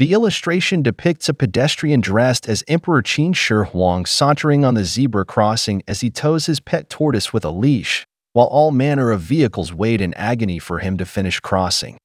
The illustration depicts a pedestrian dressed as Emperor Qin Shi Huang sauntering on the zebra crossing as he tows his pet tortoise with a leash, while all manner of vehicles wait in agony for him to finish crossing.